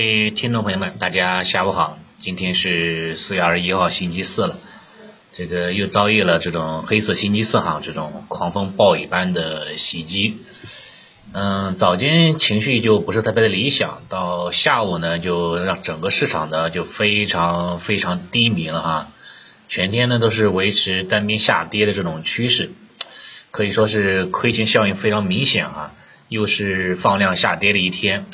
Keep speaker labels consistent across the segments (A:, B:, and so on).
A: 位听众朋友们，大家下午好，今天是四月二十一号，星期四了。这个又遭遇了这种黑色星期四哈，这种狂风暴雨般的袭击。嗯，早间情绪就不是特别的理想，到下午呢，就让整个市场呢就非常非常低迷了哈。全天呢都是维持单边下跌的这种趋势，可以说是亏钱效应非常明显啊。又是放量下跌的一天，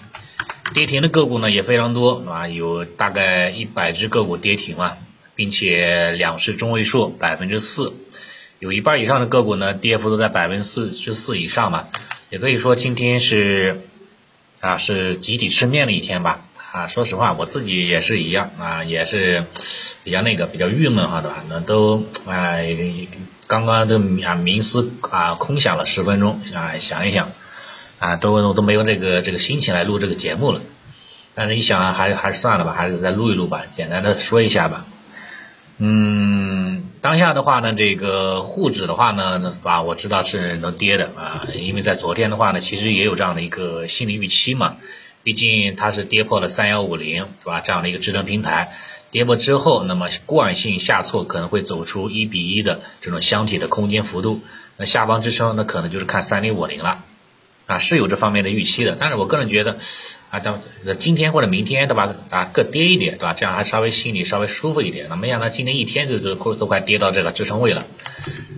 A: 跌停的个股呢也非常多啊，有大概一百只个股跌停了。并且两市中位数百分之四，有一半以上的个股呢，跌幅都在百分之四十四以上吧。也可以说今天是啊是集体吃面的一天吧。啊，说实话我自己也是一样啊，也是比较那个比较郁闷哈，对吧？那都哎刚刚都啊冥思啊空想了十分钟啊，想一想啊都我都没有这个这个心情来录这个节目了。但是一想还还是算了吧，还是再录一录吧，简单的说一下吧。嗯，当下的话呢，这个沪指的话呢，啊，我知道是能跌的啊，因为在昨天的话呢，其实也有这样的一个心理预期嘛，毕竟它是跌破了三幺五零，是吧？这样的一个支撑平台，跌破之后，那么惯性下挫可能会走出一比一的这种箱体的空间幅度，那下方支撑那可能就是看三零五零了。啊，是有这方面的预期的，但是我个人觉得，啊，到今天或者明天对吧，啊，各跌一点对吧，这样还稍微心里稍微舒服一点。那没想到今天一天就都都快跌到这个支撑位了。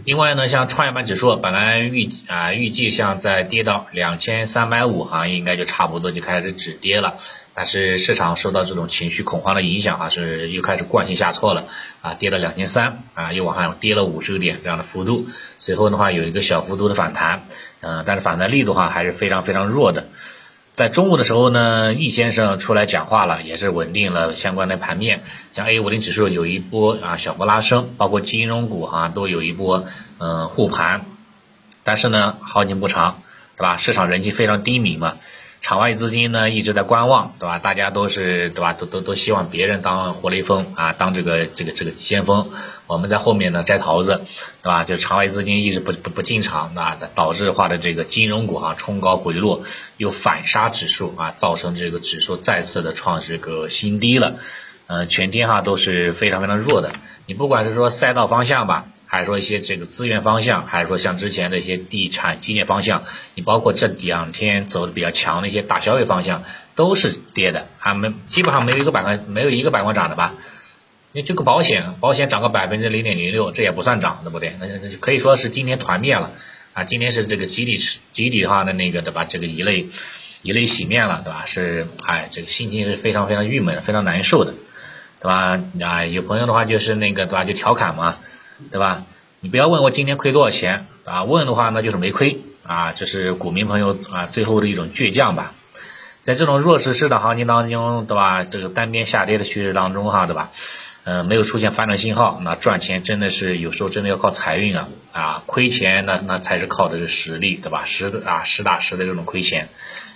A: 另外呢，像创业板指数本来预啊预计像在跌到两千三百五哈，应该就差不多就开始止跌了。但是市场受到这种情绪恐慌的影响啊，是又开始惯性下挫了啊，跌了两千三啊，又往上跌了五十个点这样的幅度，随后的话有一个小幅度的反弹，嗯，但是反弹力度话还是非常非常弱的。在中午的时候呢，易先生出来讲话了，也是稳定了相关的盘面，像 A 五零指数有一波啊小幅拉升，包括金融股哈都有一波嗯护盘，但是呢好景不长，对吧？市场人气非常低迷嘛。场外资金呢一直在观望，对吧？大家都是对吧？都都都希望别人当活雷锋啊，当这个这个这个先锋，我们在后面呢摘桃子，对吧？就场外资金一直不不不进场啊，导致的话的这个金融股哈冲高回落，又反杀指数啊，造成这个指数再次的创这个新低了，呃，全天哈都是非常非常弱的。你不管是说赛道方向吧。还是说一些这个资源方向，还是说像之前的一些地产基建方向，你包括这两天走的比较强的一些大消费方向，都是跌的，还没基本上没有一个板块没有一个板块涨的吧？你这个保险，保险涨个百分之零点零六，这也不算涨，对不对？那那可以说是今天团灭了啊！今天是这个集体集体化的那个对吧？这个一类一类洗面了，对吧？是哎，这个心情是非常非常郁闷，非常难受的，对吧？啊，有朋友的话就是那个对吧？就调侃嘛。对吧？你不要问我今天亏多少钱啊？问的话那就是没亏啊，这是股民朋友啊最后的一种倔强吧。在这种弱势市场行情当中，对吧？这个单边下跌的趋势当中哈，对吧？嗯，没有出现反转信号，那赚钱真的是有时候真的要靠财运啊啊！亏钱那那才是靠的是实力，对吧？实啊实打实的这种亏钱，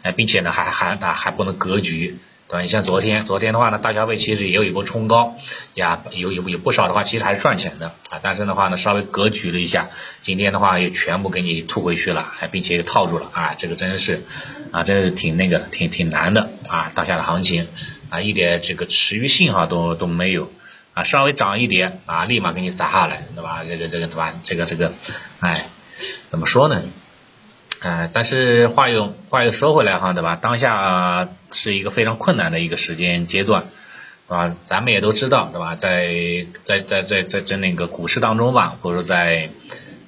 A: 哎，并且呢还还啊还不能格局。对吧？你像昨天，昨天的话呢，大消费其实也有一波冲高呀，有有有不少的话，其实还是赚钱的啊。但是的话呢，稍微格局了一下，今天的话又全部给你吐回去了，还并且又套住了啊。这个真是啊，真是挺那个，挺挺难的啊。当下的行情啊，一点这个持续性哈都都没有啊，稍微涨一点啊，立马给你砸下来，对吧？这个这个对吧？这个这个，哎，怎么说呢？哎，但是话又话又说回来哈，对吧？当下是一个非常困难的一个时间阶段，啊？咱们也都知道，对吧？在在在在在在那个股市当中吧，或者说在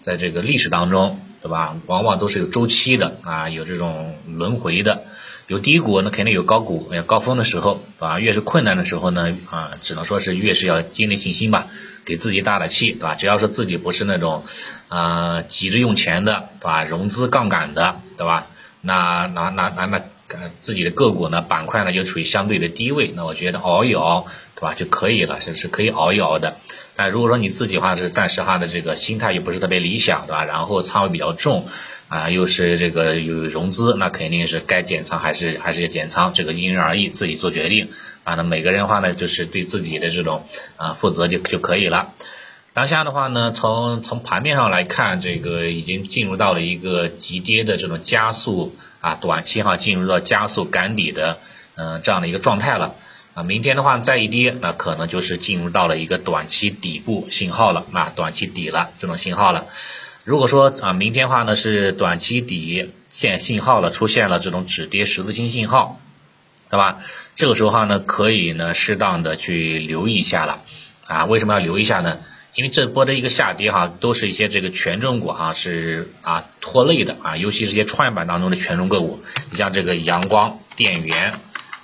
A: 在这个历史当中，对吧？往往都是有周期的啊，有这种轮回的。有低谷，那肯定有高谷，有高峰的时候，啊，越是困难的时候呢，啊，只能说是越是要建立信心吧，给自己打打气，对吧？只要是自己不是那种，啊，急着用钱的，对吧？融资杠杆的，对吧？那那那那那。呃自己的个股呢，板块呢就处于相对的低位，那我觉得熬一熬，对吧，就可以了，是是可以熬一熬的。但如果说你自己的话是暂时哈的这个心态又不是特别理想，对吧？然后仓位比较重，啊，又是这个有融资，那肯定是该减仓还是还是要减仓，这个因人而异，自己做决定。啊，那每个人的话呢，就是对自己的这种啊负责就就可以了。当下的话呢，从从盘面上来看，这个已经进入到了一个急跌的这种加速啊，短期哈进入到加速赶底的嗯这样的一个状态了啊。明天的话再一跌，那可能就是进入到了一个短期底部信号了，那短期底了这种信号了。如果说啊明天的话呢是短期底线信号了，出现了这种止跌十字星信号，对吧？这个时候话呢可以呢适当的去留意一下了啊。为什么要留意一下呢？因为这波的一个下跌哈，都是一些这个权重股哈是啊拖累的啊，尤其是一些创业板当中的权重个股，你像这个阳光电源，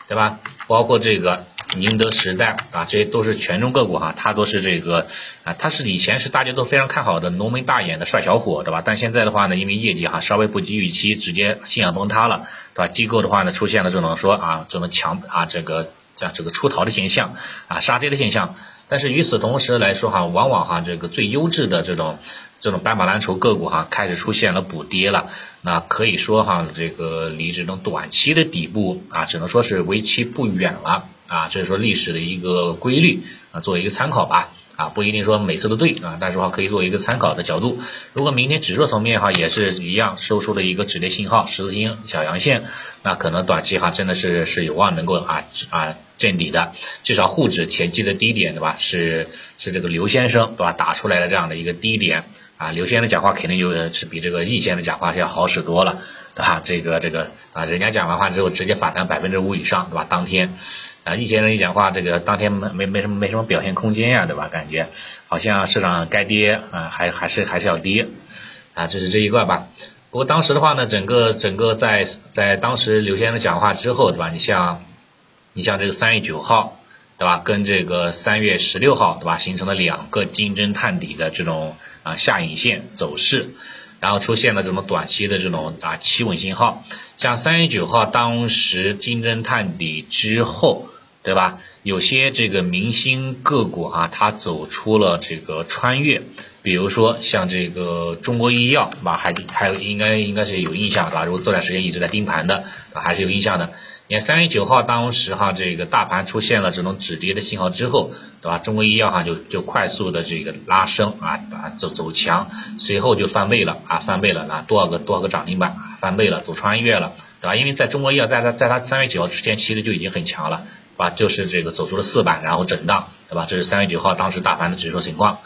A: 对吧？包括这个宁德时代啊，这些都是权重个股哈，它都是这个啊，它是以前是大家都非常看好的浓眉大眼的帅小伙，对吧？但现在的话呢，因为业绩哈稍微不及预期，直接信仰崩塌了，对吧？机构的话呢，出现了这种说啊这种强啊这个像这个出逃的现象啊杀跌的现象。但是与此同时来说哈，往往哈这个最优质的这种这种斑马蓝筹个股哈开始出现了补跌了，那可以说哈这个离这种短期的底部啊只能说是为期不远了啊，这是说历史的一个规律啊，作为一个参考吧。啊，不一定说每次都对啊，但是话可以作为一个参考的角度。如果明天指数层面哈也是一样收出了一个止跌信号，十字星小阳线，那可能短期哈真的是是有望能够啊啊见底的，至少沪指前期的低点对吧？是是这个刘先生对吧打出来的这样的一个低点啊，刘先生讲话肯定就是比这个易先生讲话是要好使多了。对吧？这个这个啊，人家讲完话之后直接反弹百分之五以上，对吧？当天啊，一些人一讲话，这个当天没没没什么没什么表现空间呀，对吧？感觉好像市场该跌啊，还还是还是要跌啊，这是这一块吧。不过当时的话呢，整个整个在在当时刘先生讲话之后，对吧？你像你像这个三月九号，对吧？跟这个三月十六号，对吧？形成了两个金针探底的这种啊下影线走势。然后出现了这种短期的这种啊企稳信号，像三月九号当时金针探底之后，对吧？有些这个明星个股啊，它走出了这个穿越，比如说像这个中国医药，对吧？还还有应该应该是有印象，对吧？如果这段时间一直在盯盘的，啊，还是有印象的。你看三月九号当时哈，这个大盘出现了这种止跌的信号之后，对吧？中国医药哈就就快速的这个拉升啊啊走走强，随后就翻倍了啊翻倍了啊多少个多少个涨停板翻倍了走穿越了，对吧？因为在中国医药在它在它三月九号之前其实就已经很强了，吧？就是这个走出了四板然后震荡，对吧？这是三月九号当时大盘的指数情况，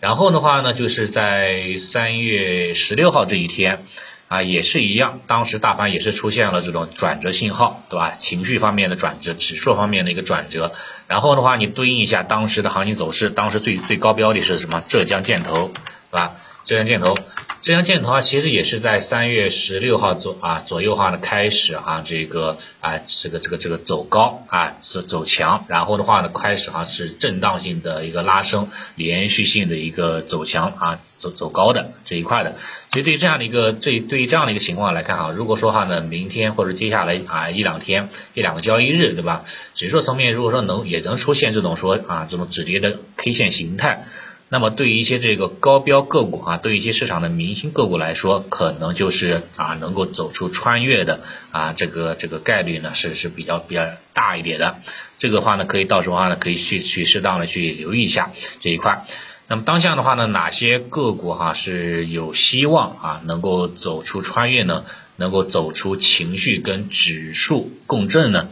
A: 然后的话呢，就是在三月十六号这一天。啊，也是一样，当时大盘也是出现了这种转折信号，对吧？情绪方面的转折，指数方面的一个转折。然后的话，你对应一下当时的行情走势，当时最最高标的是什么？浙江建投，对吧？浙江建投。浙江建投啊，其实也是在三月十六号左啊左右哈呢开始哈这个啊这个这个这个走高啊走走强，然后的话呢开始哈是震荡性的一个拉升，连续性的一个走强啊走走高的这一块的。所以对于这样的一个这对于这样的一个情况来看哈，如果说哈呢明天或者接下来啊一两天一两个交易日对吧，指数层面如果说能也能出现这种说啊这种止跌的 K 线形态。那么对于一些这个高标个股啊，对于一些市场的明星个股来说，可能就是啊能够走出穿越的啊这个这个概率呢是是比较比较大一点的。这个话呢，可以到时候话呢可以去去适当的去留意一下这一块。那么当下的话呢，哪些个股哈是有希望啊能够走出穿越呢？能够走出情绪跟指数共振呢？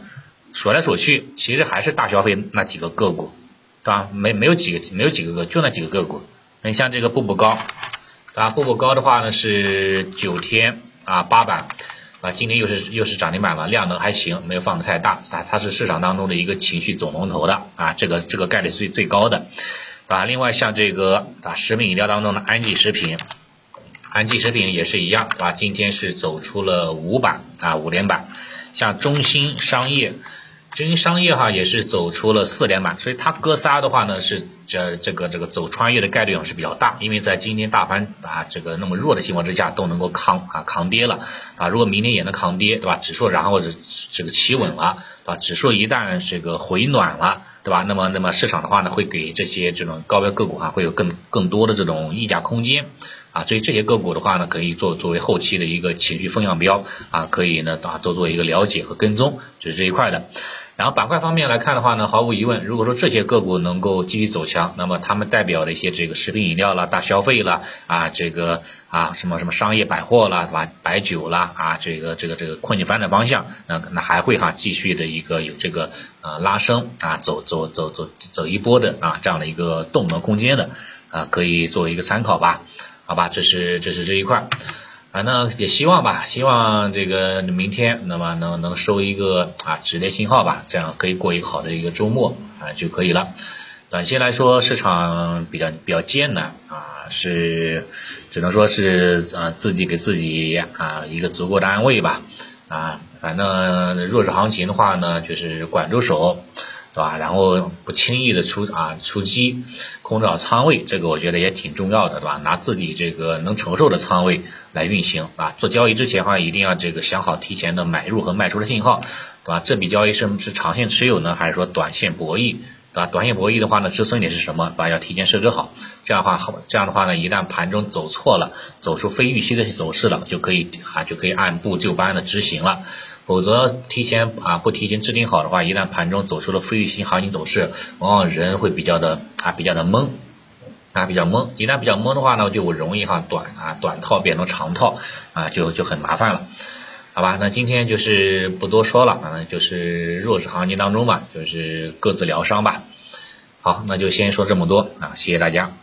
A: 说来说去，其实还是大消费那几个个股。对吧？没没有几个，没有几个个，就那几个个股。你像这个步步高，对吧？步步高的话呢是九天啊八板，啊今天又是又是涨停板了，量能还行，没有放的太大啊。它是市场当中的一个情绪总龙头的啊，这个这个概率最最高的啊。另外像这个啊食品饮料当中的安吉食品，安吉食品也是一样，啊？今天是走出了五板啊五连板，像中兴商业。中兴商业哈也是走出了四连板，所以它哥仨的话呢是这这个这个走穿越的概率啊是比较大，因为在今天大盘啊这个那么弱的情况之下都能够抗啊抗跌了啊，如果明天也能抗跌对吧？指数然后这这个企稳了对吧？指数一旦这个回暖了对吧？那么那么市场的话呢会给这些这种高标个股啊会有更更多的这种溢价空间。啊，所以这些个股的话呢，可以做作为后期的一个情绪风向标啊，可以呢啊多做一个了解和跟踪，就是这一块的。然后板块方面来看的话呢，毫无疑问，如果说这些个股能够继续走强，那么他们代表的一些这个食品饮料啦、大消费啦啊，这个啊什么什么商业百货啦，是吧？白酒啦啊，这个这个这个困境发展方向，那那还会哈继续的一个有这个呃拉升啊，走走走走走一波的啊这样的一个动能空间的啊，可以作为一个参考吧，好吧？这是这是这一块。反正也希望吧，希望这个明天那么能能收一个啊止跌信号吧，这样可以过一个好的一个周末啊就可以了。短期来说，市场比较比较艰难啊，是只能说是啊自己给自己啊一个足够的安慰吧啊，反正弱势行情的话呢，就是管住手。对吧？然后不轻易的出啊出击，控制好仓位，这个我觉得也挺重要的，对吧？拿自己这个能承受的仓位来运行啊。做交易之前的话，一定要这个想好提前的买入和卖出的信号，对吧？这笔交易是是长线持有呢，还是说短线博弈，对吧？短线博弈的话呢，止损点是什么？对吧？要提前设置好，这样的话好，这样的话呢，一旦盘中走错了，走出非预期的走势了，就可以啊就可以按部就班的执行了。否则提前啊不提前制定好的话，一旦盘中走出了非预期行情走势，往往人会比较的啊比较的懵啊比较懵，一旦比较懵的话呢，就容易哈短啊短套变成长套啊就就很麻烦了，好吧？那今天就是不多说了啊，就是弱势行情当中吧，就是各自疗伤吧。好，那就先说这么多啊，谢谢大家。